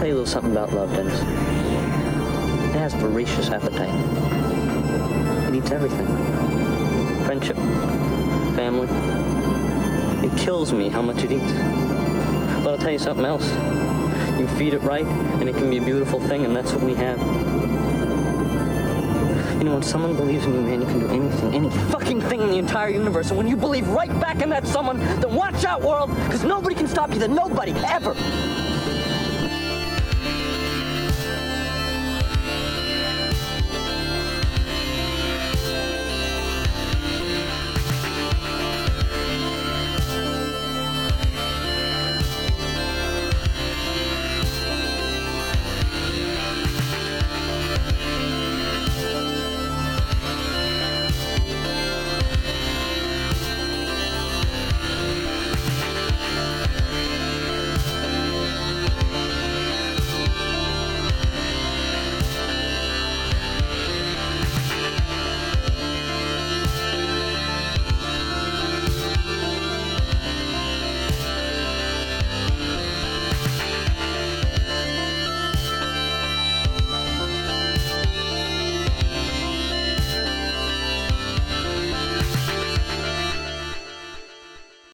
Tell you a little something about love, Dennis. It has voracious appetite. It eats everything. Friendship, family. It kills me how much it eats. But I'll tell you something else. You feed it right, and it can be a beautiful thing, and that's what we have. You know, when someone believes in you, man, you can do anything, any fucking thing in the entire universe. And when you believe right back in that someone, then watch out, world, because nobody can stop you, then nobody, ever.